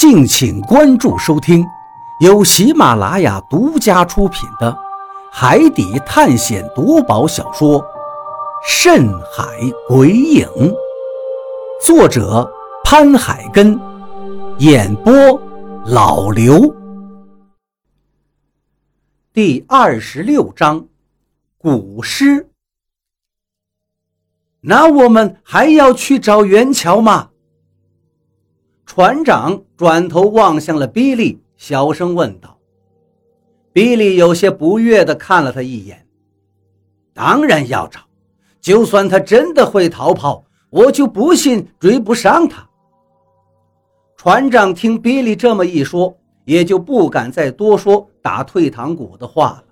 敬请关注收听，由喜马拉雅独家出品的《海底探险夺宝小说》《深海鬼影》，作者潘海根，演播老刘。第二十六章，古诗。那我们还要去找元桥吗？船长转头望向了比利，小声问道：“比利有些不悦地看了他一眼。当然要找，就算他真的会逃跑，我就不信追不上他。”船长听比利这么一说，也就不敢再多说打退堂鼓的话了。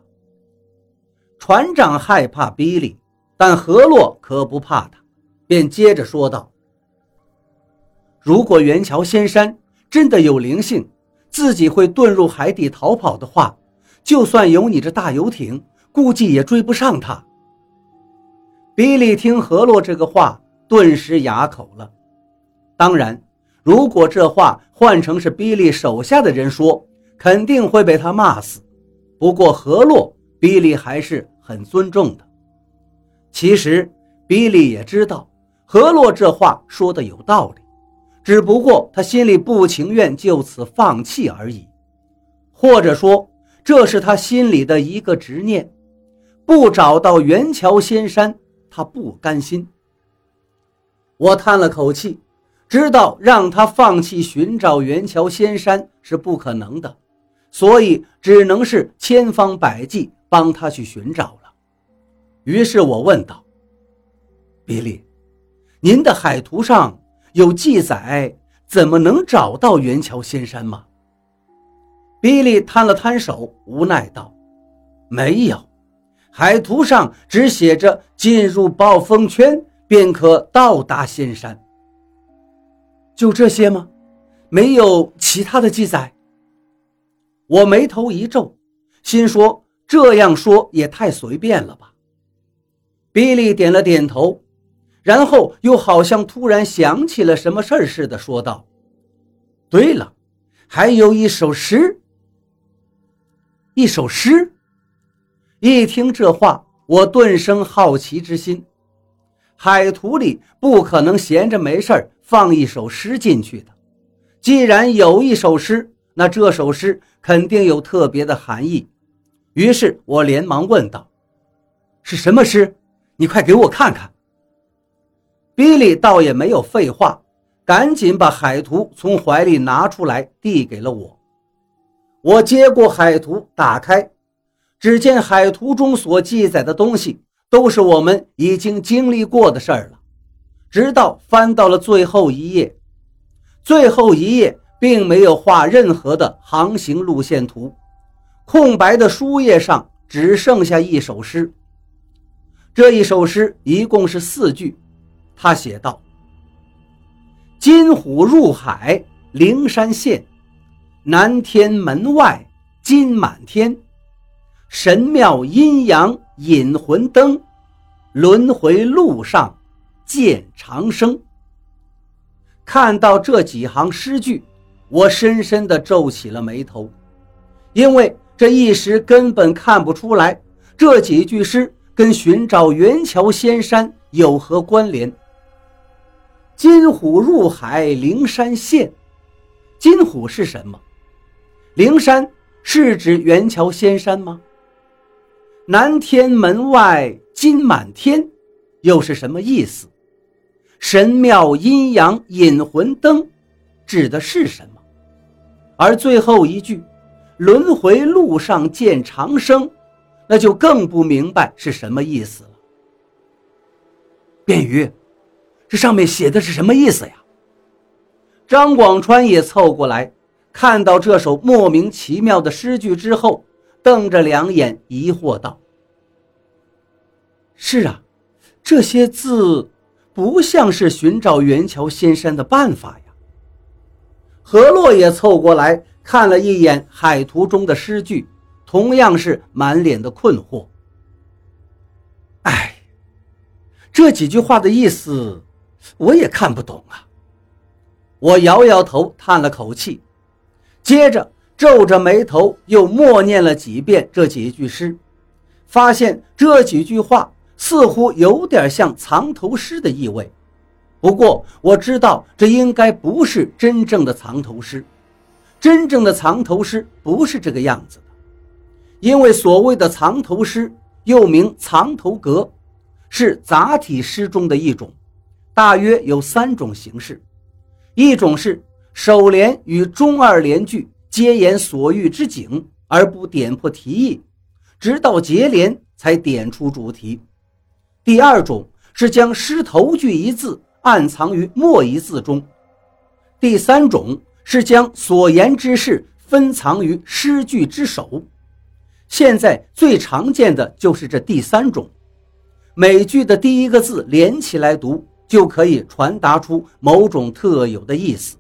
船长害怕比利，但何洛可不怕他，便接着说道。如果元桥仙山真的有灵性，自己会遁入海底逃跑的话，就算有你这大游艇，估计也追不上他。比利听何洛这个话，顿时哑口了。当然，如果这话换成是比利手下的人说，肯定会被他骂死。不过何洛，比利还是很尊重的。其实，比利也知道何洛这话说的有道理。只不过他心里不情愿就此放弃而已，或者说这是他心里的一个执念。不找到元桥仙山，他不甘心。我叹了口气，知道让他放弃寻找元桥仙山是不可能的，所以只能是千方百计帮他去寻找了。于是我问道：“比利，您的海图上？”有记载，怎么能找到元桥仙山吗？比利摊了摊手，无奈道：“没有，海图上只写着进入暴风圈便可到达仙山。就这些吗？没有其他的记载？”我眉头一皱，心说：“这样说也太随便了吧。”比利点了点头。然后又好像突然想起了什么事儿似的，说道：“对了，还有一首诗。一首诗。”一听这话，我顿生好奇之心。海图里不可能闲着没事放一首诗进去的。既然有一首诗，那这首诗肯定有特别的含义。于是我连忙问道：“是什么诗？你快给我看看。”比利倒也没有废话，赶紧把海图从怀里拿出来，递给了我。我接过海图，打开，只见海图中所记载的东西都是我们已经经历过的事儿了。直到翻到了最后一页，最后一页并没有画任何的航行路线图，空白的书页上只剩下一首诗。这一首诗一共是四句。他写道：“金虎入海，灵山现；南天门外金满天。神庙阴阳引魂灯，轮回路上见长生。”看到这几行诗句，我深深地皱起了眉头，因为这一时根本看不出来这几句诗跟寻找元桥仙山有何关联。金虎入海，灵山现。金虎是什么？灵山是指元桥仙山吗？南天门外金满天，又是什么意思？神庙阴阳引魂灯，指的是什么？而最后一句，轮回路上见长生，那就更不明白是什么意思了。便于。这上面写的是什么意思呀？张广川也凑过来，看到这首莫名其妙的诗句之后，瞪着两眼，疑惑道：“是啊，这些字不像是寻找元桥仙山的办法呀。”何洛也凑过来看了一眼海图中的诗句，同样是满脸的困惑。哎，这几句话的意思。我也看不懂啊！我摇摇头，叹了口气，接着皱着眉头又默念了几遍这几句诗，发现这几句话似乎有点像藏头诗的意味。不过我知道这应该不是真正的藏头诗，真正的藏头诗不是这个样子的，因为所谓的藏头诗又名藏头阁，是杂体诗中的一种，大约有三种形式，一种是首联与中二联句皆言所遇之景而不点破题意，直到结联才点出主题；第二种是将诗头句一字。暗藏于末一字中。第三种是将所言之事分藏于诗句之首。现在最常见的就是这第三种，每句的第一个字连起来读，就可以传达出某种特有的意思。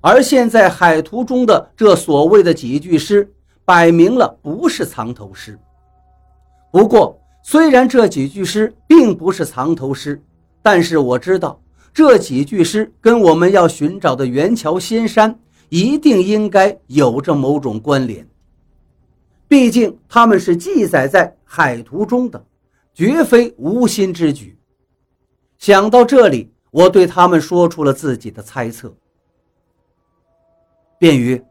而现在海图中的这所谓的几句诗，摆明了不是藏头诗。不过，虽然这几句诗并不是藏头诗。但是我知道这几句诗跟我们要寻找的元桥仙山一定应该有着某种关联，毕竟他们是记载在海图中的，绝非无心之举。想到这里，我对他们说出了自己的猜测。便于，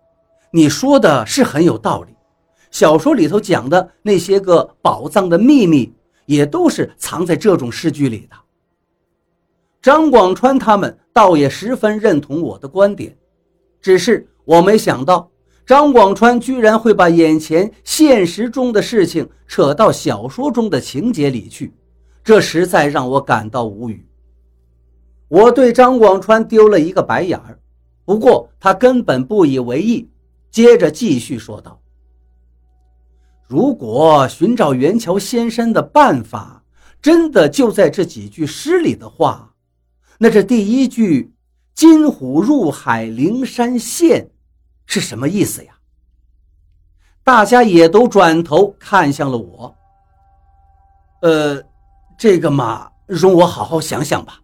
你说的是很有道理，小说里头讲的那些个宝藏的秘密，也都是藏在这种诗句里的。张广川他们倒也十分认同我的观点，只是我没想到张广川居然会把眼前现实中的事情扯到小说中的情节里去，这实在让我感到无语。我对张广川丢了一个白眼儿，不过他根本不以为意，接着继续说道：“如果寻找元桥仙山的办法真的就在这几句诗里的话。”那这第一句“金虎入海灵山现”是什么意思呀？大家也都转头看向了我。呃，这个嘛，容我好好想想吧。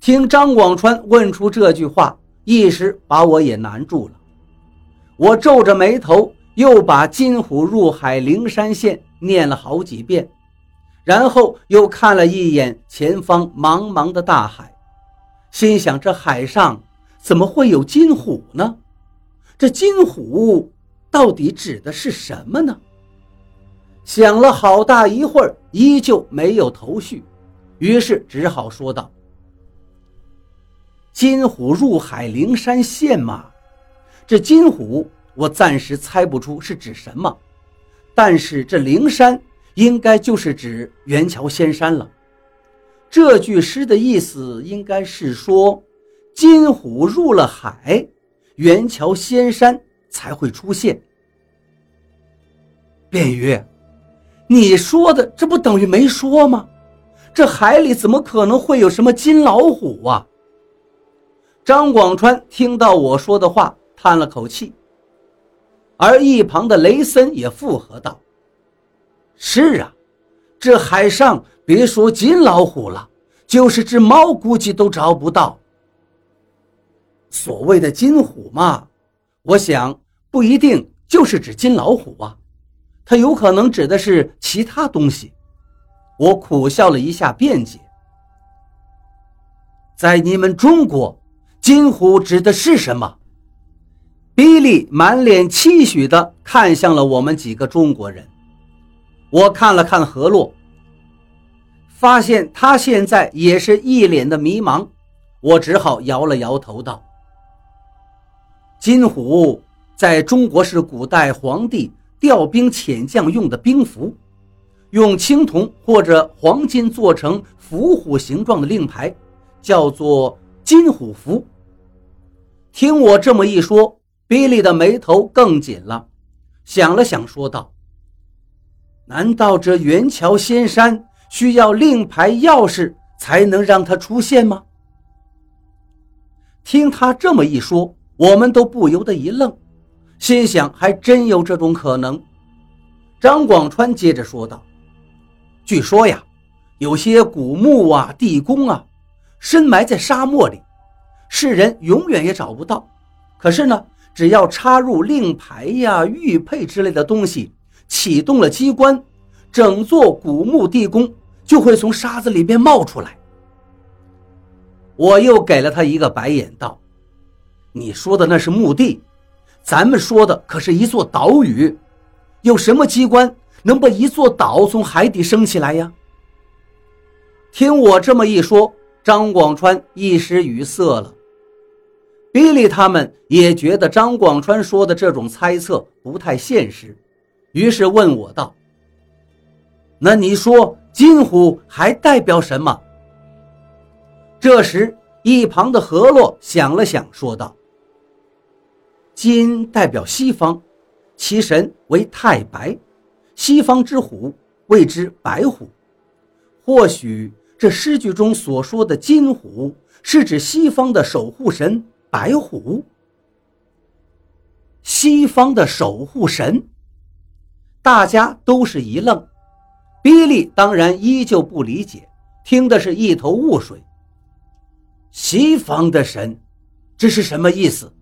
听张广川问出这句话，一时把我也难住了。我皱着眉头，又把“金虎入海灵山县”念了好几遍。然后又看了一眼前方茫茫的大海，心想：这海上怎么会有金虎呢？这金虎到底指的是什么呢？想了好大一会儿，依旧没有头绪，于是只好说道：“金虎入海灵山现嘛，这金虎我暂时猜不出是指什么，但是这灵山……”应该就是指元桥仙山了。这句诗的意思应该是说，金虎入了海，元桥仙山才会出现。卞鱼，你说的这不等于没说吗？这海里怎么可能会有什么金老虎啊？张广川听到我说的话，叹了口气，而一旁的雷森也附和道。是啊，这海上别说金老虎了，就是只猫估计都找不到。所谓的金虎嘛，我想不一定就是指金老虎啊，它有可能指的是其他东西。我苦笑了一下，辩解：在你们中国，金虎指的是什么？比利满脸期许地看向了我们几个中国人。我看了看何洛，发现他现在也是一脸的迷茫，我只好摇了摇头道：“金虎在中国是古代皇帝调兵遣将用的兵符，用青铜或者黄金做成伏虎形状的令牌，叫做金虎符。”听我这么一说，比利的眉头更紧了，想了想，说道。难道这元桥仙山需要令牌钥匙才能让它出现吗？听他这么一说，我们都不由得一愣，心想还真有这种可能。张广川接着说道：“据说呀，有些古墓啊、地宫啊，深埋在沙漠里，世人永远也找不到。可是呢，只要插入令牌呀、玉佩之类的东西，启动了机关，整座古墓地宫就会从沙子里边冒出来。我又给了他一个白眼，道：“你说的那是墓地，咱们说的可是一座岛屿，有什么机关能把一座岛从海底升起来呀？”听我这么一说，张广川一时语塞了。比利他们也觉得张广川说的这种猜测不太现实，于是问我道：“那你说金虎还代表什么？”这时，一旁的何洛想了想，说道：“金代表西方，其神为太白，西方之虎谓之白虎。或许这诗句中所说的金虎，是指西方的守护神。”白虎，西方的守护神，大家都是一愣。比利当然依旧不理解，听的是一头雾水。西方的神，这是什么意思？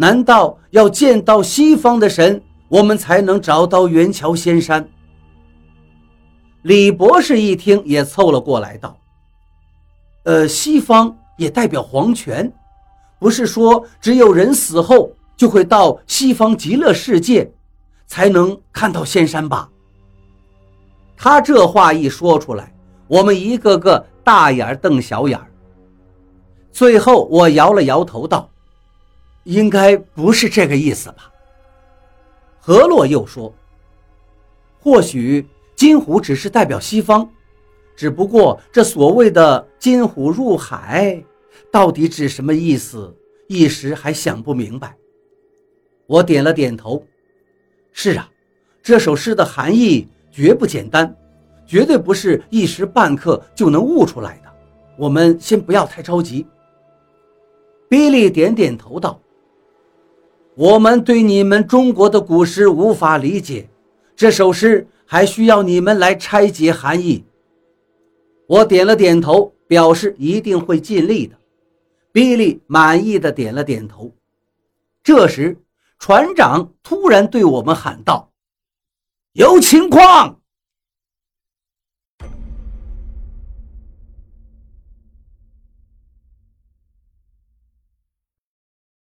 难道要见到西方的神，我们才能找到元桥仙山？李博士一听也凑了过来，道：“呃，西方也代表皇权。”不是说只有人死后就会到西方极乐世界，才能看到仙山吧？他这话一说出来，我们一个个大眼瞪小眼最后我摇了摇头道：“应该不是这个意思吧？”何洛又说：“或许金虎只是代表西方，只不过这所谓的金虎入海。”到底指什么意思？一时还想不明白。我点了点头。是啊，这首诗的含义绝不简单，绝对不是一时半刻就能悟出来的。我们先不要太着急。比利点点头道：“我们对你们中国的古诗无法理解，这首诗还需要你们来拆解含义。”我点了点头，表示一定会尽力的。比利满意的点了点头。这时，船长突然对我们喊道：“有情况！”